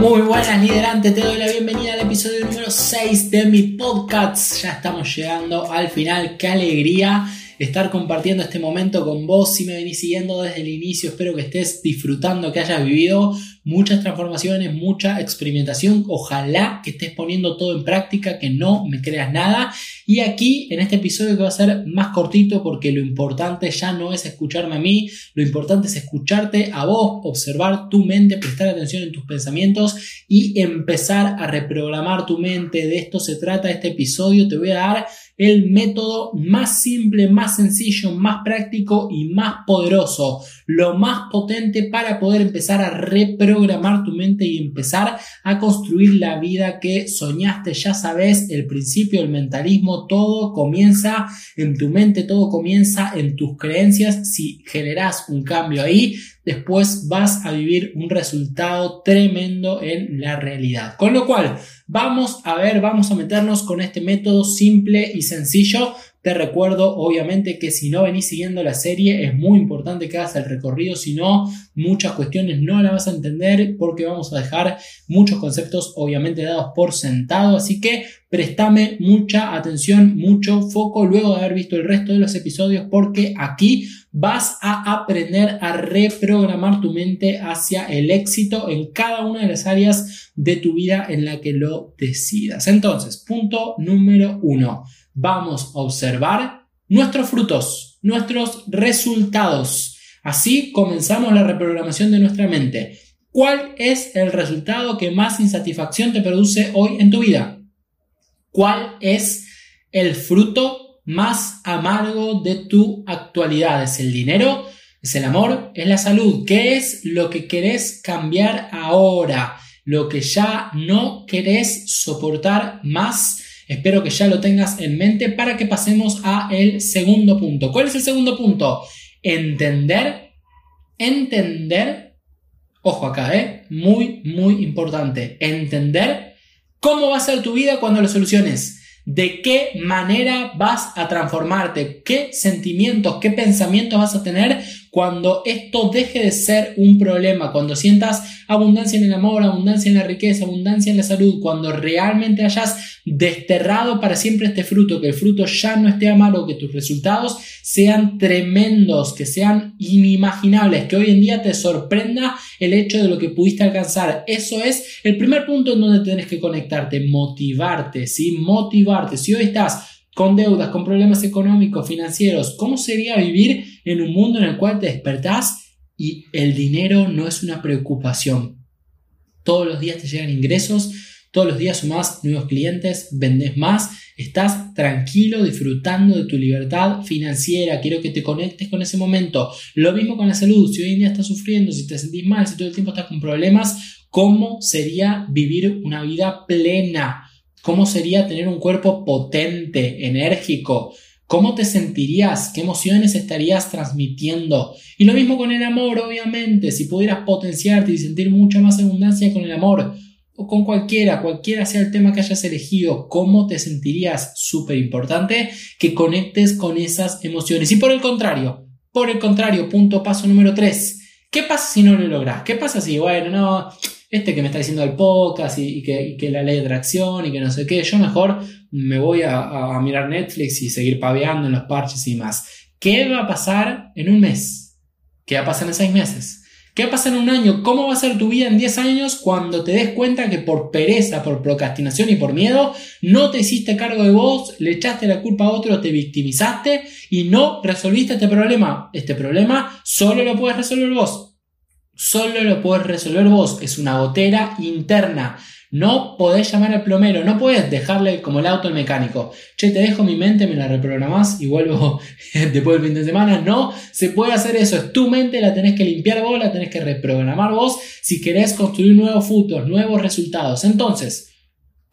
Muy buenas liderantes, te doy la bienvenida al episodio número 6 de mi podcast. Ya estamos llegando al final, qué alegría estar compartiendo este momento con vos. Si me venís siguiendo desde el inicio, espero que estés disfrutando, que hayas vivido muchas transformaciones, mucha experimentación. Ojalá que estés poniendo todo en práctica, que no me creas nada. Y aquí, en este episodio que va a ser más cortito, porque lo importante ya no es escucharme a mí, lo importante es escucharte a vos, observar tu mente, prestar atención en tus pensamientos y empezar a reprogramar tu mente. De esto se trata este episodio. Te voy a dar el método más simple, más sencillo, más práctico y más poderoso, lo más potente para poder empezar a reprogramar tu mente y empezar a construir la vida que soñaste. Ya sabes, el principio del mentalismo, todo comienza en tu mente, todo comienza en tus creencias. Si generas un cambio ahí, después vas a vivir un resultado tremendo en la realidad. Con lo cual, vamos a ver, vamos a meternos con este método simple y sencillo. Te recuerdo, obviamente, que si no venís siguiendo la serie, es muy importante que hagas el recorrido, si no, muchas cuestiones no las vas a entender porque vamos a dejar muchos conceptos, obviamente, dados por sentado. Así que préstame mucha atención, mucho foco luego de haber visto el resto de los episodios, porque aquí vas a aprender a reprogramar tu mente hacia el éxito en cada una de las áreas de tu vida en la que lo decidas. Entonces, punto número uno, vamos a observar nuestros frutos, nuestros resultados. Así comenzamos la reprogramación de nuestra mente. ¿Cuál es el resultado que más insatisfacción te produce hoy en tu vida? ¿Cuál es el fruto más amargo de tu actualidad? ¿Es el dinero? ¿Es el amor? ¿Es la salud? ¿Qué es lo que querés cambiar ahora? Lo que ya no querés soportar más. Espero que ya lo tengas en mente para que pasemos a el segundo punto. ¿Cuál es el segundo punto? Entender, entender, ojo acá, ¿eh? Muy, muy importante. Entender cómo va a ser tu vida cuando lo soluciones de qué manera vas a transformarte, qué sentimientos, qué pensamientos vas a tener cuando esto deje de ser un problema, cuando sientas abundancia en el amor, abundancia en la riqueza, abundancia en la salud, cuando realmente hayas desterrado para siempre este fruto, que el fruto ya no esté amargo, que tus resultados sean tremendos, que sean inimaginables, que hoy en día te sorprenda el hecho de lo que pudiste alcanzar. Eso es el primer punto en donde tienes que conectarte, motivarte, ¿sí? Motivarte. Si hoy estás con deudas, con problemas económicos, financieros. ¿Cómo sería vivir en un mundo en el cual te despertás y el dinero no es una preocupación? Todos los días te llegan ingresos, todos los días sumás nuevos clientes, vendes más, estás tranquilo disfrutando de tu libertad financiera. Quiero que te conectes con ese momento. Lo mismo con la salud. Si hoy en día estás sufriendo, si te sentís mal, si todo el tiempo estás con problemas, ¿cómo sería vivir una vida plena? ¿Cómo sería tener un cuerpo potente, enérgico? ¿Cómo te sentirías? ¿Qué emociones estarías transmitiendo? Y lo mismo con el amor, obviamente. Si pudieras potenciarte y sentir mucha más abundancia con el amor, o con cualquiera, cualquiera sea el tema que hayas elegido, ¿cómo te sentirías? Súper importante que conectes con esas emociones. Y por el contrario, por el contrario, punto paso número 3. ¿Qué pasa si no lo logras? ¿Qué pasa si, bueno, no, este que me está diciendo el podcast y, que, la ley de atracción y que no sé qué, yo mejor me voy a, mirar Netflix y seguir paveando en los parches y más. ¿Qué va a pasar en un mes? ¿Qué va a pasar en seis meses? ¿Qué va a pasar en un año? ¿Cómo va a ser tu vida en 10 años cuando te des cuenta que por pereza, por procrastinación y por miedo no te hiciste cargo de vos, le echaste la culpa a otro, te victimizaste y no resolviste este problema? Este problema solo lo puedes resolver vos. Solo lo puedes resolver vos, es una gotera interna. No podés llamar al plomero, no puedes dejarle como el auto al mecánico. Che, te dejo mi mente, me la reprogramás y vuelvo después del fin de semana. No se puede hacer eso, es tu mente, la tenés que limpiar vos, la tenés que reprogramar vos si querés construir nuevos frutos, nuevos resultados. Entonces,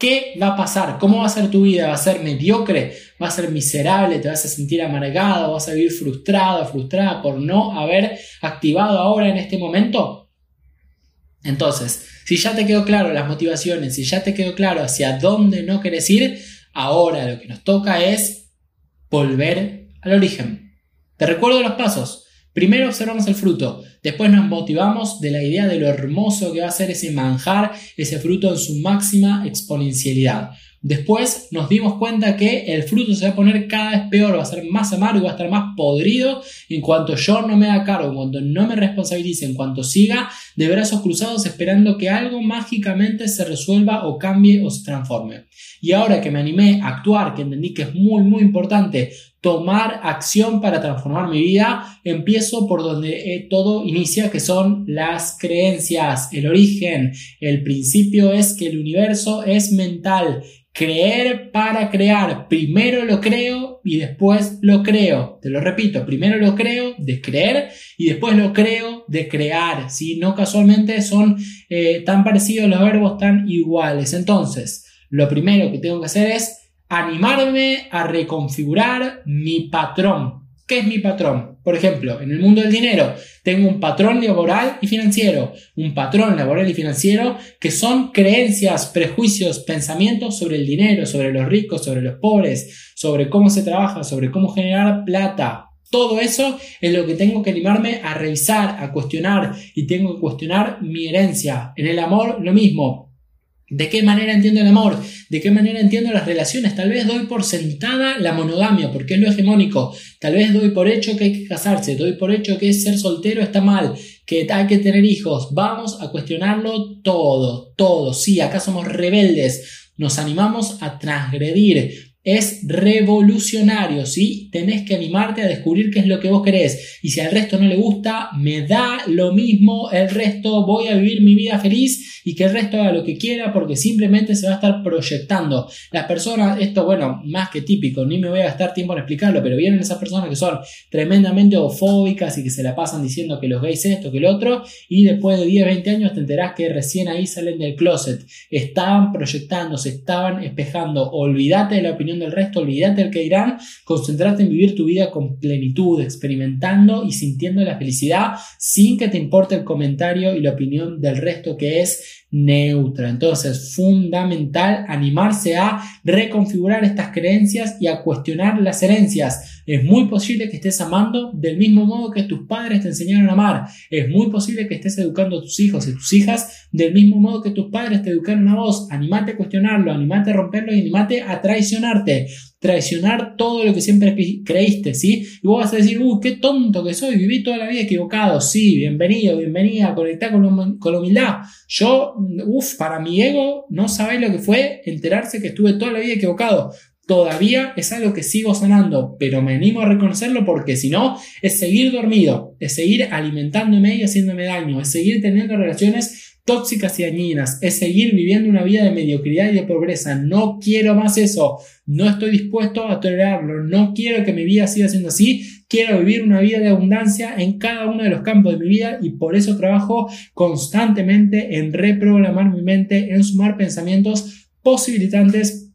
¿Qué va a pasar? ¿Cómo va a ser tu vida? ¿Va a ser mediocre? ¿Va a ser miserable? ¿Te vas a sentir amargado? ¿Vas a vivir frustrado, frustrada por no haber activado ahora en este momento? Entonces, si ya te quedó claro las motivaciones, si ya te quedó claro hacia dónde no quieres ir, ahora lo que nos toca es volver al origen. Te recuerdo los pasos. Primero observamos el fruto, después nos motivamos de la idea de lo hermoso que va a ser ese manjar, ese fruto en su máxima exponencialidad. Después nos dimos cuenta que el fruto se va a poner cada vez peor, va a ser más amargo, va a estar más podrido en cuanto yo no me haga cargo, en cuanto no me responsabilice, en cuanto siga de brazos cruzados esperando que algo mágicamente se resuelva o cambie o se transforme. Y ahora que me animé a actuar, que entendí que es muy muy importante tomar acción para transformar mi vida, empiezo por donde eh, todo inicia, que son las creencias, el origen, el principio es que el universo es mental Creer para crear. Primero lo creo y después lo creo. Te lo repito, primero lo creo de creer y después lo creo de crear. Si no casualmente son eh, tan parecidos los verbos, tan iguales. Entonces, lo primero que tengo que hacer es animarme a reconfigurar mi patrón. ¿Qué es mi patrón? Por ejemplo, en el mundo del dinero tengo un patrón laboral y financiero, un patrón laboral y financiero que son creencias, prejuicios, pensamientos sobre el dinero, sobre los ricos, sobre los pobres, sobre cómo se trabaja, sobre cómo generar plata. Todo eso es lo que tengo que animarme a revisar, a cuestionar y tengo que cuestionar mi herencia. En el amor lo mismo. ¿De qué manera entiendo el amor? ¿De qué manera entiendo las relaciones? Tal vez doy por sentada la monogamia porque es lo hegemónico. Tal vez doy por hecho que hay que casarse. Doy por hecho que ser soltero está mal. Que hay que tener hijos. Vamos a cuestionarlo todo. Todo. Sí, acá somos rebeldes. Nos animamos a transgredir es revolucionario, ¿sí? Tenés que animarte a descubrir qué es lo que vos querés. Y si al resto no le gusta, me da lo mismo el resto, voy a vivir mi vida feliz y que el resto haga lo que quiera porque simplemente se va a estar proyectando. Las personas, esto bueno, más que típico, ni me voy a gastar tiempo en explicarlo, pero vienen esas personas que son tremendamente homofóbicas y que se la pasan diciendo que los gays esto, que el otro, y después de 10, 20 años te enterás que recién ahí salen del closet. Estaban proyectando, se estaban espejando. Olvídate de la opinión del resto, olvídate del que dirán, concentrate en vivir tu vida con plenitud, experimentando y sintiendo la felicidad sin que te importe el comentario y la opinión del resto que es neutra. Entonces, fundamental animarse a reconfigurar estas creencias y a cuestionar las herencias. Es muy posible que estés amando del mismo modo que tus padres te enseñaron a amar. Es muy posible que estés educando a tus hijos y tus hijas del mismo modo que tus padres te educaron a vos. Animate a cuestionarlo, animate a romperlo y animate a traicionarte traicionar todo lo que siempre creíste, ¿sí? Y vos vas a decir, uy, qué tonto que soy, viví toda la vida equivocado, sí, bienvenido, bienvenida, conectar con, con la humildad. Yo, uff, para mi ego, no sabéis lo que fue enterarse que estuve toda la vida equivocado. Todavía es algo que sigo sanando, pero me animo a reconocerlo porque si no, es seguir dormido, es seguir alimentándome y haciéndome daño, es seguir teniendo relaciones tóxicas y dañinas, es seguir viviendo una vida de mediocridad y de pobreza. No quiero más eso, no estoy dispuesto a tolerarlo, no quiero que mi vida siga siendo así, quiero vivir una vida de abundancia en cada uno de los campos de mi vida y por eso trabajo constantemente en reprogramar mi mente, en sumar pensamientos posibilitantes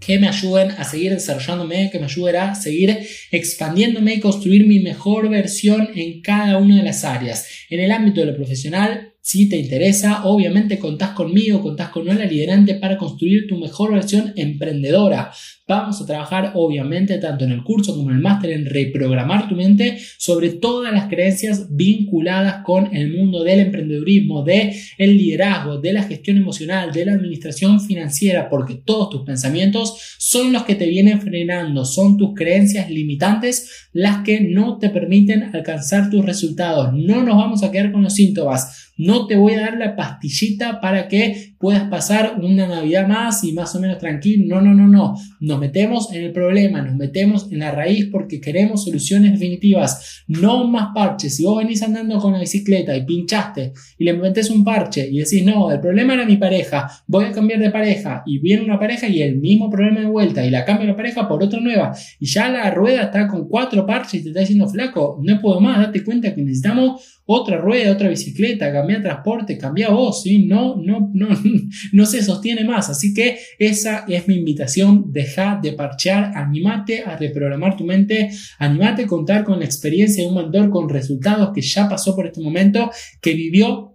que me ayuden a seguir desarrollándome, que me ayuden a seguir expandiéndome y construir mi mejor versión en cada una de las áreas. En el ámbito de lo profesional, si te interesa, obviamente contás conmigo, contás con Nola Liderante para construir tu mejor versión emprendedora. Vamos a trabajar obviamente tanto en el curso como en el máster en reprogramar tu mente sobre todas las creencias vinculadas con el mundo del emprendedurismo, de el liderazgo, de la gestión emocional, de la administración financiera, porque todos tus pensamientos son los que te vienen frenando, son tus creencias limitantes las que no te permiten alcanzar tus resultados. No nos vamos a quedar con los síntomas no te voy a dar la pastillita para que puedas pasar una Navidad más y más o menos tranquilo. No, no, no, no. Nos metemos en el problema, nos metemos en la raíz porque queremos soluciones definitivas. No más parches. Si vos venís andando con la bicicleta y pinchaste y le metes un parche y decís, no, el problema era mi pareja, voy a cambiar de pareja y viene una pareja y el mismo problema de vuelta y la cambio la pareja por otra nueva y ya la rueda está con cuatro parches y te está diciendo flaco, no puedo más, date cuenta que necesitamos otra rueda, otra bicicleta, cambia transporte, cambia vos, ¿sí? No, no, no, no se sostiene más. Así que esa es mi invitación. Deja de parchear, animate a reprogramar tu mente, animate a contar con la experiencia de un mentor con resultados que ya pasó por este momento, que vivió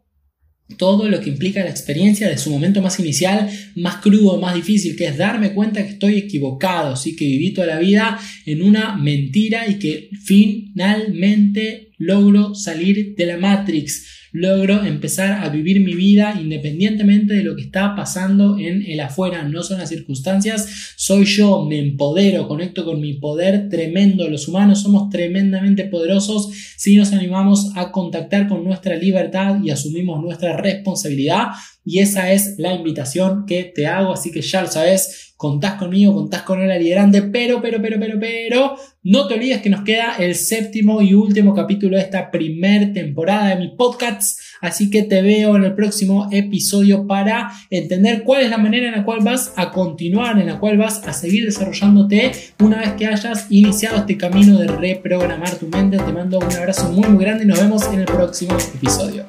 todo lo que implica la experiencia de su momento más inicial, más crudo, más difícil, que es darme cuenta que estoy equivocado, ¿sí? que viví toda la vida en una mentira y que finalmente logro salir de la Matrix logro empezar a vivir mi vida independientemente de lo que está pasando en el afuera, no son las circunstancias, soy yo, me empodero, conecto con mi poder tremendo, los humanos somos tremendamente poderosos si nos animamos a contactar con nuestra libertad y asumimos nuestra responsabilidad. Y esa es la invitación que te hago, así que ya lo sabes, contás conmigo, contás con el liderante, pero, pero, pero, pero, pero, no te olvides que nos queda el séptimo y último capítulo de esta primer temporada de mi podcast, así que te veo en el próximo episodio para entender cuál es la manera en la cual vas a continuar, en la cual vas a seguir desarrollándote una vez que hayas iniciado este camino de reprogramar tu mente. Te mando un abrazo muy, muy grande y nos vemos en el próximo episodio.